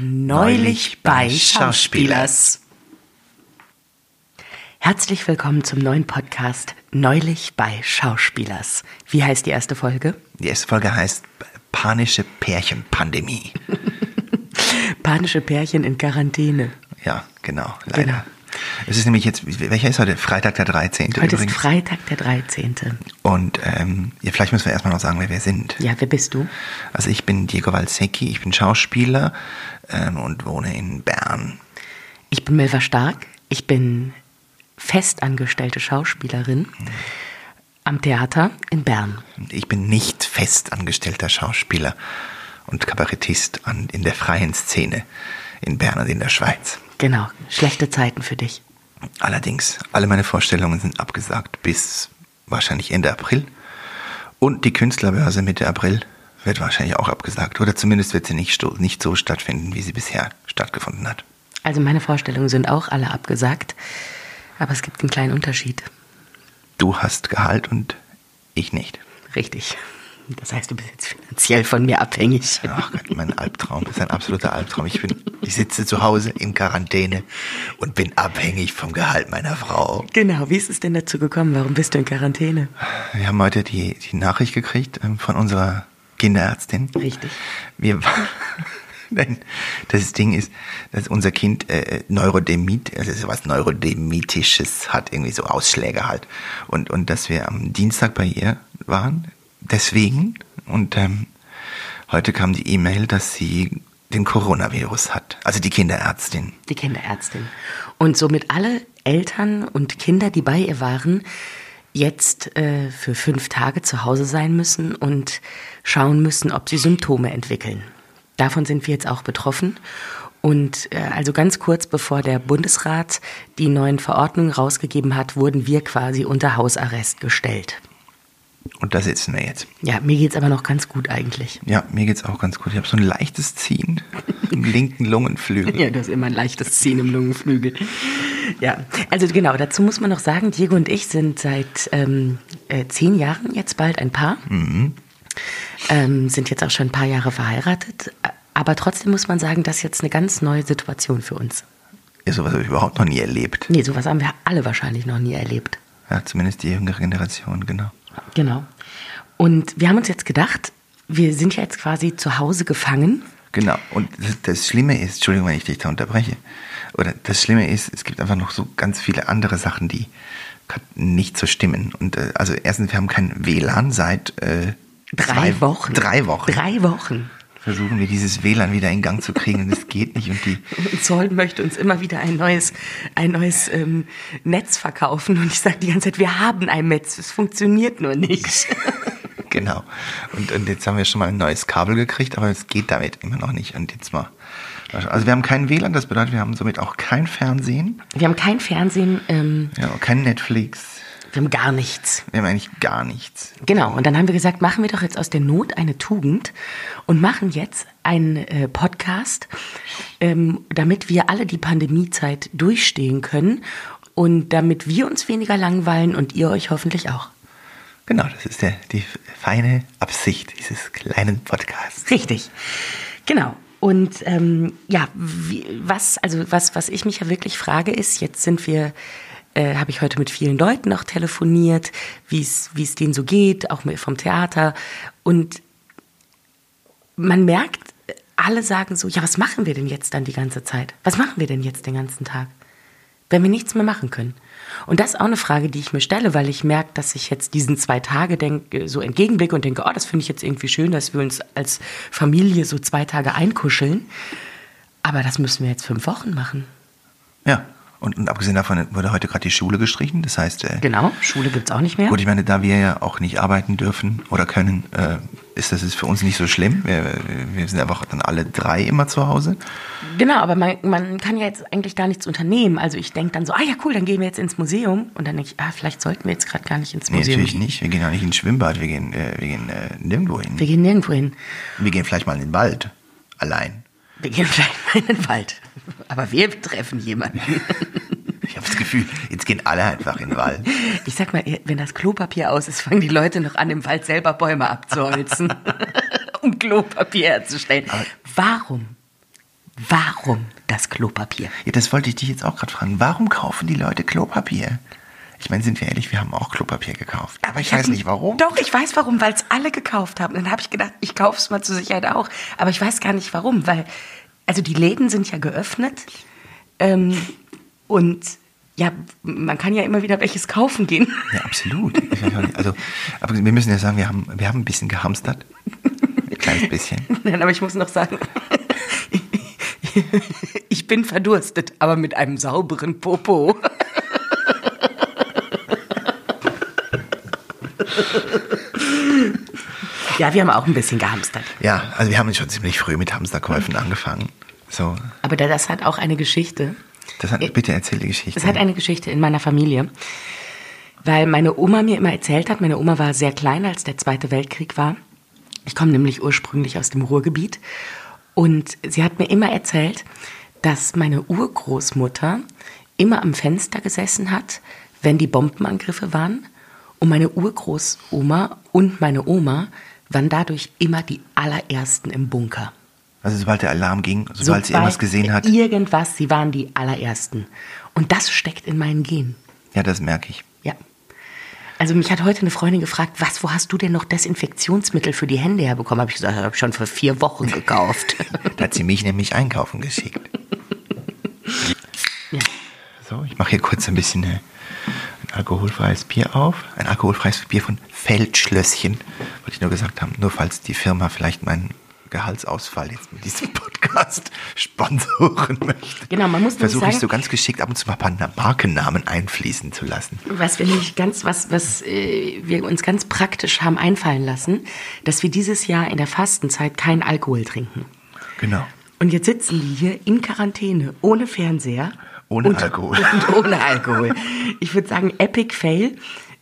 Neulich bei Schauspielers. Herzlich willkommen zum neuen Podcast Neulich bei Schauspielers. Wie heißt die erste Folge? Die erste Folge heißt Panische Pärchenpandemie. Panische Pärchen in Quarantäne. Ja, genau, leider. Genau. Es ist nämlich jetzt, welcher ist heute? Freitag der 13. Heute übrigens. ist Freitag der 13. Und ähm, ja, vielleicht müssen wir erstmal noch sagen, wer wir sind. Ja, wer bist du? Also ich bin Diego Valsecchi, ich bin Schauspieler ähm, und wohne in Bern. Ich bin Milva Stark, ich bin festangestellte Schauspielerin mhm. am Theater in Bern. Ich bin nicht festangestellter Schauspieler und Kabarettist an, in der freien Szene in Bern und in der Schweiz. Genau, schlechte Zeiten für dich. Allerdings, alle meine Vorstellungen sind abgesagt bis wahrscheinlich Ende April. Und die Künstlerbörse Mitte April wird wahrscheinlich auch abgesagt. Oder zumindest wird sie nicht, nicht so stattfinden, wie sie bisher stattgefunden hat. Also meine Vorstellungen sind auch alle abgesagt. Aber es gibt einen kleinen Unterschied. Du hast Gehalt und ich nicht. Richtig. Das heißt, du bist jetzt finanziell von mir abhängig. Ach Gott, mein Albtraum. Das ist ein absoluter Albtraum. Ich, bin, ich sitze zu Hause in Quarantäne und bin abhängig vom Gehalt meiner Frau. Genau. Wie ist es denn dazu gekommen? Warum bist du in Quarantäne? Wir haben heute die, die Nachricht gekriegt ähm, von unserer Kinderärztin. Richtig. Wir, Nein, das Ding ist, dass unser Kind äh, Neurodemit, also so was Neurodemitisches hat, irgendwie so Ausschläge halt. Und, und dass wir am Dienstag bei ihr waren, deswegen. Und ähm, heute kam die E-Mail, dass sie den Coronavirus hat. Also die Kinderärztin. Die Kinderärztin. Und somit alle Eltern und Kinder, die bei ihr waren, jetzt äh, für fünf Tage zu Hause sein müssen und schauen müssen, ob sie Symptome entwickeln. Davon sind wir jetzt auch betroffen. Und äh, also ganz kurz bevor der Bundesrat die neuen Verordnungen rausgegeben hat, wurden wir quasi unter Hausarrest gestellt. Und da sitzen wir jetzt. Ja, mir geht es aber noch ganz gut eigentlich. Ja, mir geht es auch ganz gut. Ich habe so ein leichtes Ziehen im linken Lungenflügel. Ja, du hast immer ein leichtes Ziehen im Lungenflügel. Ja, also genau, dazu muss man noch sagen, Diego und ich sind seit ähm, äh, zehn Jahren jetzt bald ein Paar. Mhm ähm, sind jetzt auch schon ein paar Jahre verheiratet. Aber trotzdem muss man sagen, das ist jetzt eine ganz neue Situation für uns. Ja, sowas habe ich überhaupt noch nie erlebt. Nee, sowas haben wir alle wahrscheinlich noch nie erlebt. Ja, zumindest die jüngere Generation, genau. Genau. Und wir haben uns jetzt gedacht, wir sind ja jetzt quasi zu Hause gefangen. Genau. Und das, das Schlimme ist, Entschuldigung, wenn ich dich da unterbreche, oder das Schlimme ist, es gibt einfach noch so ganz viele andere Sachen, die nicht so stimmen. Und äh, also erstens, wir haben kein WLAN seit äh, Drei zwei, Wochen. Drei Wochen. Drei Wochen. Versuchen wir dieses WLAN wieder in Gang zu kriegen und es geht nicht. Und die Zoll möchte uns immer wieder ein neues, ein neues ähm, Netz verkaufen und ich sage die ganze Zeit, wir haben ein Netz, es funktioniert nur nicht. genau. Und, und jetzt haben wir schon mal ein neues Kabel gekriegt, aber es geht damit immer noch nicht. Und jetzt mal. Also wir haben kein WLAN, das bedeutet, wir haben somit auch kein Fernsehen. Wir haben kein Fernsehen. Ähm, ja, kein Netflix. Wir haben gar nichts. Wir haben eigentlich gar nichts. Genau, und dann haben wir gesagt, machen wir doch jetzt aus der Not eine Tugend und machen jetzt einen äh, Podcast, ähm, damit wir alle die Pandemiezeit durchstehen können und damit wir uns weniger langweilen und ihr euch hoffentlich auch. Genau, das ist der, die feine Absicht dieses kleinen Podcasts. Richtig, genau. Und ähm, ja, wie, was, also was, was ich mich ja wirklich frage, ist, jetzt sind wir äh, habe ich heute mit vielen Leuten auch telefoniert, wie es denen so geht, auch vom Theater. Und man merkt, alle sagen so, ja, was machen wir denn jetzt dann die ganze Zeit? Was machen wir denn jetzt den ganzen Tag? Wenn wir nichts mehr machen können. Und das ist auch eine Frage, die ich mir stelle, weil ich merke, dass ich jetzt diesen zwei Tage denke, so entgegenblicke und denke, oh, das finde ich jetzt irgendwie schön, dass wir uns als Familie so zwei Tage einkuscheln. Aber das müssen wir jetzt fünf Wochen machen. Ja. Und, und abgesehen davon wurde heute gerade die Schule gestrichen. Das heißt. Äh, genau, Schule gibt es auch nicht mehr. Gut, ich meine, da wir ja auch nicht arbeiten dürfen oder können, äh, ist das ist für uns nicht so schlimm. Wir, wir sind einfach dann alle drei immer zu Hause. Genau, aber man, man kann ja jetzt eigentlich gar nichts unternehmen. Also ich denke dann so, ah ja, cool, dann gehen wir jetzt ins Museum. Und dann denke ich, ah, vielleicht sollten wir jetzt gerade gar nicht ins Museum. Nee, natürlich nicht. Wir gehen auch nicht ins Schwimmbad, wir gehen, äh, wir gehen äh, nirgendwo hin. Wir gehen nirgendwo hin. Wir gehen vielleicht mal in den Wald. Allein. Wir gehen vielleicht mal in den Wald. Aber wir treffen jemanden. Ich habe das Gefühl, jetzt gehen alle einfach in den Wald. Ich sag mal, wenn das Klopapier aus ist, fangen die Leute noch an, im Wald selber Bäume abzuholzen, um Klopapier herzustellen. Aber Warum? Warum das Klopapier? Ja, das wollte ich dich jetzt auch gerade fragen. Warum kaufen die Leute Klopapier? Ich meine, sind wir ehrlich, wir haben auch Klopapier gekauft. Aber ich, weiß nicht warum. Doch, ich weiß warum, weil es alle gekauft haben. Dann habe ich gedacht, ich kaufe es mal zur Sicherheit auch. Aber ich weiß gar nicht warum, weil, also die Läden sind ja geöffnet. Ähm, und ja, man kann ja immer wieder welches kaufen gehen. Ja, absolut. Also, aber wir müssen ja sagen, wir haben, wir haben ein bisschen gehamstert. Ein kleines bisschen. Nein, aber ich muss noch sagen, ich bin verdurstet, aber mit einem sauberen Popo. Ja, wir haben auch ein bisschen gehamstert. Ja, also wir haben schon ziemlich früh mit Hamsterkäufen angefangen. So, Aber das hat auch eine Geschichte. das hat, bitte erzähl die Geschichte. Es hat eine Geschichte in meiner Familie, weil meine Oma mir immer erzählt hat, meine Oma war sehr klein, als der Zweite Weltkrieg war. Ich komme nämlich ursprünglich aus dem Ruhrgebiet. Und sie hat mir immer erzählt, dass meine Urgroßmutter immer am Fenster gesessen hat, wenn die Bombenangriffe waren. Und meine Urgroßoma und meine Oma waren dadurch immer die allerersten im Bunker. also sobald der Alarm ging, sobald sie irgendwas gesehen hat. Irgendwas, sie waren die allerersten. Und das steckt in meinen Genen. Ja, das merke ich. Ja. Also mich hat heute eine Freundin gefragt, was, wo hast du denn noch Desinfektionsmittel für die Hände herbekommen? Habe ich gesagt, habe ich schon vor vier Wochen gekauft. Da hat sie mich nämlich einkaufen geschickt. ja. So, ich mache hier kurz ein bisschen äh, ein alkoholfreies Bier auf. Ein alkoholfreies Bier von Feldschlösschen. Wollte ich nur gesagt haben, nur falls die Firma vielleicht meinen Gehaltsausfall jetzt mit diesem Podcast sponsoren möchte. Genau, man muss Versuche ich so ganz geschickt ab und zu mal ein paar Markennamen einfließen zu lassen. Was wir nämlich ganz, was, was äh, wir uns ganz praktisch haben einfallen lassen, dass wir dieses Jahr in der Fastenzeit keinen Alkohol trinken. Genau. Und jetzt sitzen die hier in Quarantäne, ohne Fernseher. Ohne und, Alkohol. Und ohne Alkohol. Ich würde sagen, Epic Fail.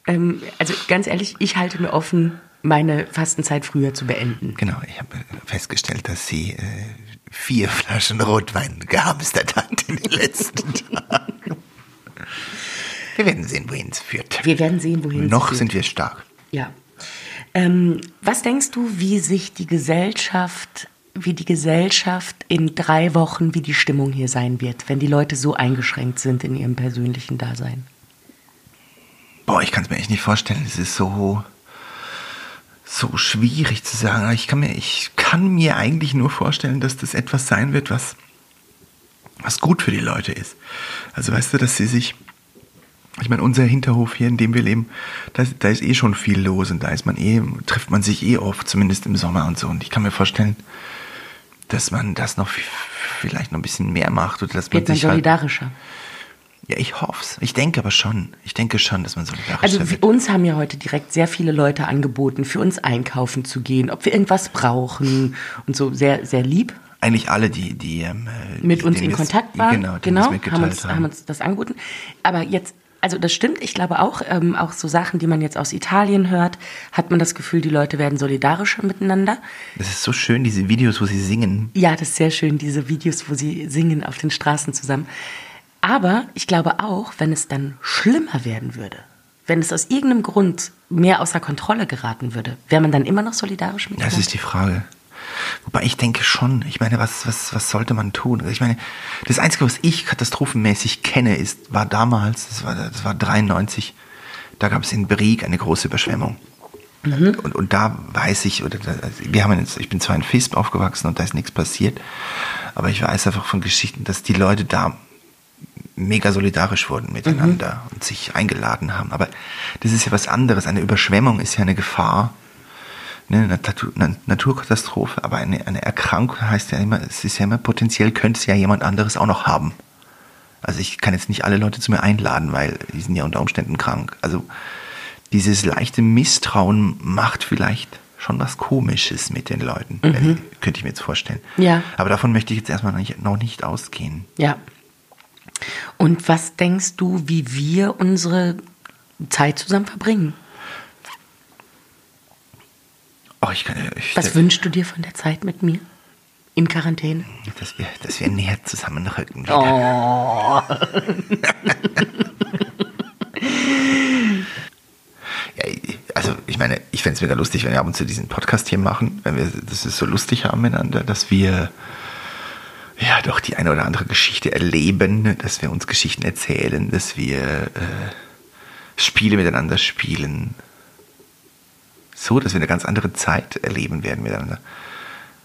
Ähm, also ganz ehrlich, ich halte mir offen, meine Fastenzeit früher zu beenden. Genau, ich habe festgestellt, dass sie äh, vier Flaschen Rotwein gehamstert hat in den letzten Tagen. Wir werden sehen, wohin es führt. Wir werden sehen, wohin es Noch führt. sind wir stark. Ja. Ähm, was denkst du, wie sich die Gesellschaft, wie die Gesellschaft in drei Wochen, wie die Stimmung hier sein wird, wenn die Leute so eingeschränkt sind in ihrem persönlichen Dasein? Boah, ich kann es mir echt nicht vorstellen. Es ist so, so schwierig zu sagen. Ich kann, mir, ich kann mir eigentlich nur vorstellen, dass das etwas sein wird, was, was gut für die Leute ist. Also weißt du, dass sie sich. Ich meine, unser Hinterhof hier, in dem wir leben, da, da ist eh schon viel los und da ist man eh, trifft man sich eh oft, zumindest im Sommer und so. Und ich kann mir vorstellen, dass man das noch vielleicht noch ein bisschen mehr macht oder dass man Wird man sich halt, solidarischer? Ja, ich hoff's. Ich denke aber schon. Ich denke schon, dass man solidarischer Also wird. uns haben ja heute direkt sehr viele Leute angeboten, für uns einkaufen zu gehen, ob wir irgendwas brauchen und so sehr, sehr lieb. Eigentlich alle, die, die ähm, äh, mit uns in Kontakt waren. Genau, genau haben, uns, haben uns das angeboten. Aber jetzt, also das stimmt, ich glaube auch, ähm, auch so Sachen, die man jetzt aus Italien hört, hat man das Gefühl, die Leute werden solidarischer miteinander. Das ist so schön, diese Videos, wo sie singen. Ja, das ist sehr schön, diese Videos, wo sie singen auf den Straßen zusammen. Aber ich glaube auch, wenn es dann schlimmer werden würde, wenn es aus irgendeinem Grund mehr außer Kontrolle geraten würde, wäre man dann immer noch solidarisch miteinander? Das ist die Frage. Wobei ich denke schon, ich meine, was, was, was sollte man tun? Also Ich meine, das Einzige, was ich katastrophenmäßig kenne, ist, war damals, das war, das war 93, da gab es in Brieg eine große Überschwemmung. Und, und da weiß ich, oder da, wir haben jetzt, ich bin zwar in Visp aufgewachsen und da ist nichts passiert, aber ich weiß einfach von Geschichten, dass die Leute da mega solidarisch wurden miteinander und sich eingeladen haben. Aber das ist ja was anderes. Eine Überschwemmung ist ja eine Gefahr, eine Natu- eine Naturkatastrophe, aber eine, eine Erkrankung heißt ja immer, es ist ja immer potenziell, könnte es ja jemand anderes auch noch haben. Also ich kann jetzt nicht alle Leute zu mir einladen, weil die sind ja unter Umständen krank. Also dieses leichte Misstrauen macht vielleicht schon was Komisches mit den Leuten, wenn, könnte ich mir jetzt vorstellen. Ja. Aber davon möchte ich jetzt erstmal noch nicht, noch nicht ausgehen. Ja. Und was denkst du, wie wir unsere Zeit zusammen verbringen? Oh, ich kann, ich, Was wünschst du dir von der Zeit mit mir? In Quarantäne? dass, wir, dass wir näher zusammenrücken. Wieder. Oh. Ja, also ich meine, ich fände es mega lustig, wenn wir ab und zu diesen Podcast hier machen, wenn wir das ist so lustig haben miteinander, dass wir ja doch die eine oder andere Geschichte erleben, dass wir uns Geschichten erzählen, dass wir äh, Spiele miteinander spielen. So, dass wir eine ganz andere Zeit erleben werden miteinander.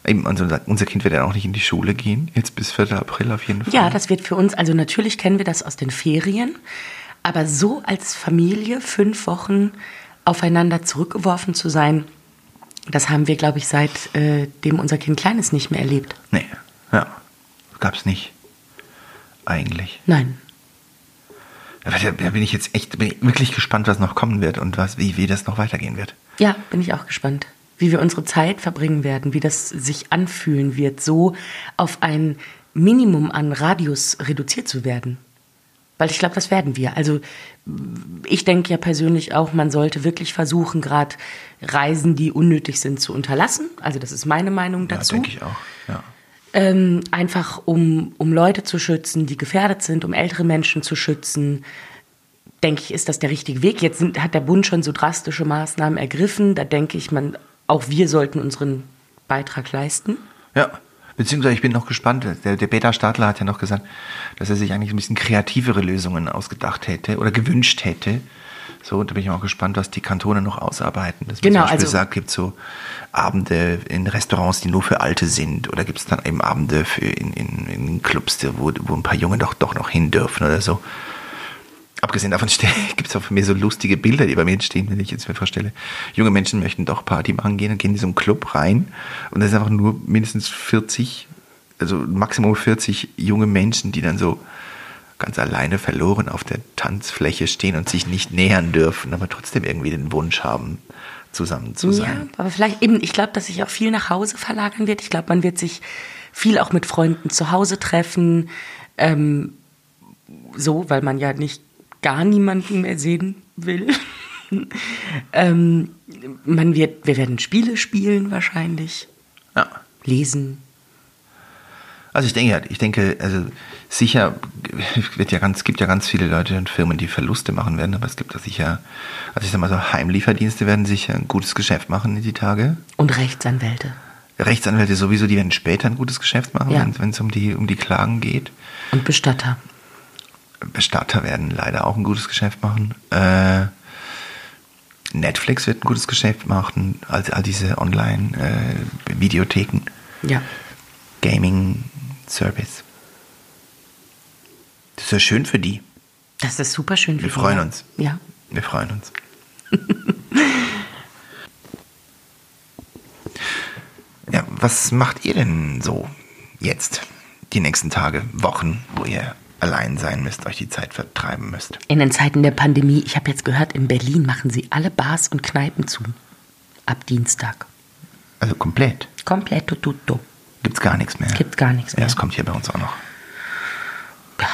Eben, unser, unser Kind wird ja auch nicht in die Schule gehen, jetzt bis 4. April auf jeden Fall. Ja, das wird für uns, also natürlich kennen wir das aus den Ferien, aber so als Familie fünf Wochen aufeinander zurückgeworfen zu sein, das haben wir, glaube ich, seitdem äh, unser Kind klein ist, nicht mehr erlebt. Nee, ja, gab es nicht. Eigentlich. Nein. Da bin ich jetzt echt bin ich wirklich gespannt, was noch kommen wird und was, wie, wie das noch weitergehen wird. Ja, bin ich auch gespannt. Wie wir unsere Zeit verbringen werden, wie das sich anfühlen wird, so auf ein Minimum an Radius reduziert zu werden. Weil ich glaube, das werden wir. Also ich denke ja persönlich auch, man sollte wirklich versuchen, gerade Reisen, die unnötig sind, zu unterlassen. Also das ist meine Meinung dazu. Ja, denke ich auch. Ja. Ähm, einfach um, um Leute zu schützen, die gefährdet sind, um ältere Menschen zu schützen, denke ich, ist das der richtige Weg. Jetzt sind, hat der Bund schon so drastische Maßnahmen ergriffen. Da denke ich, man, auch wir sollten unseren Beitrag leisten. Ja, beziehungsweise ich bin noch gespannt. Der, der Peter Stadler hat ja noch gesagt, dass er sich eigentlich ein bisschen kreativere Lösungen ausgedacht hätte oder gewünscht hätte. So, da bin ich auch gespannt, was die Kantone noch ausarbeiten. Dass genau, zum Beispiel also sagt, gibt so Abende in Restaurants, die nur für Alte sind, oder gibt es dann eben Abende für in, in, in Clubs, wo, wo ein paar Junge doch, doch noch hin dürfen oder so. Abgesehen davon gibt es auch für mich so lustige Bilder, die bei mir entstehen, wenn ich jetzt mir vorstelle, junge Menschen möchten doch Party machen gehen und gehen in so einen Club rein und da ist einfach nur mindestens 40, also Maximum 40 junge Menschen, die dann so ganz alleine verloren auf der Tanzfläche stehen und sich nicht nähern dürfen, aber trotzdem irgendwie den Wunsch haben, zusammen zu sein. Ja, aber vielleicht eben, ich glaube, dass sich auch viel nach Hause verlagern wird. Ich glaube, man wird sich viel auch mit Freunden zu Hause treffen. Ähm, so, weil man ja nicht gar niemanden mehr sehen will. ähm, man wird, wir werden Spiele spielen wahrscheinlich. Ja. Lesen. Also ich denke, ich denke, also sicher wird ja ganz, gibt ja ganz viele Leute und Firmen, die Verluste machen werden, aber es gibt da sicher, also ich sag mal so, Heimlieferdienste werden sicher ein gutes Geschäft machen in die Tage. Und Rechtsanwälte. Rechtsanwälte sowieso, die werden später ein gutes Geschäft machen, Ja. wenn es um die, um die Klagen geht. Und Bestatter. Bestatter werden leider auch ein gutes Geschäft machen. Äh, Netflix wird ein gutes Geschäft machen, also all diese Online-Videotheken, Ja. Gaming-Service. Das ist ja schön für die. Das ist super schön. Wir freuen uns. Ja. Wir freuen uns. ja, was macht ihr denn so jetzt, die nächsten Tage, Wochen, wo ihr allein sein müsst, euch die Zeit vertreiben müsst? In den Zeiten der Pandemie, ich habe jetzt gehört, in Berlin machen sie alle Bars und Kneipen zu. Ab Dienstag. Also komplett. Komplett tutto. Gibt's gar nichts mehr. Gibt gar nichts Ja, mehr. das kommt hier bei uns auch noch. Ja,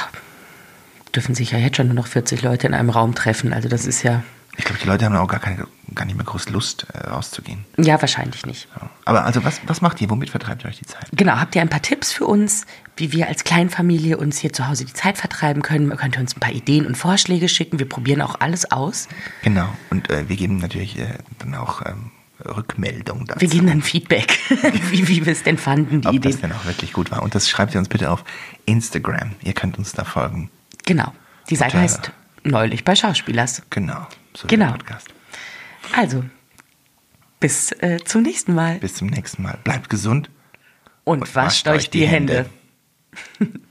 dürfen sich ja jetzt schon nur noch 40 Leute in einem Raum treffen. Also das ist ja, Ich glaube, die Leute haben auch gar, keine, gar nicht mehr groß Lust, äh, rauszugehen. ja wahrscheinlich nicht. Ja. Aber also, was, was macht ihr? Womit vertreibt ihr euch die Zeit? Genau, habt ihr ein paar Tipps für uns, wie wir als Kleinfamilie uns hier zu Hause die Zeit vertreiben können? Könnt ihr uns ein paar Ideen und Vorschläge schicken? Wir probieren auch alles aus. Genau. Und äh, wir geben natürlich äh, dann auch ähm, Rückmeldung dazu. Wir geben dann Feedback, wie, wie wir es denn fanden, die ob Idee. das denn auch wirklich gut war. Und das schreibt ihr uns bitte auf Instagram. Ihr könnt uns da folgen. Genau. Die Seite Unter- heißt Neulich bei Schauspielers. Genau. So Genau. Podcast. Also, bis äh, zum nächsten Mal. Bis zum nächsten Mal. Bleibt gesund. Und, wascht euch die Hände.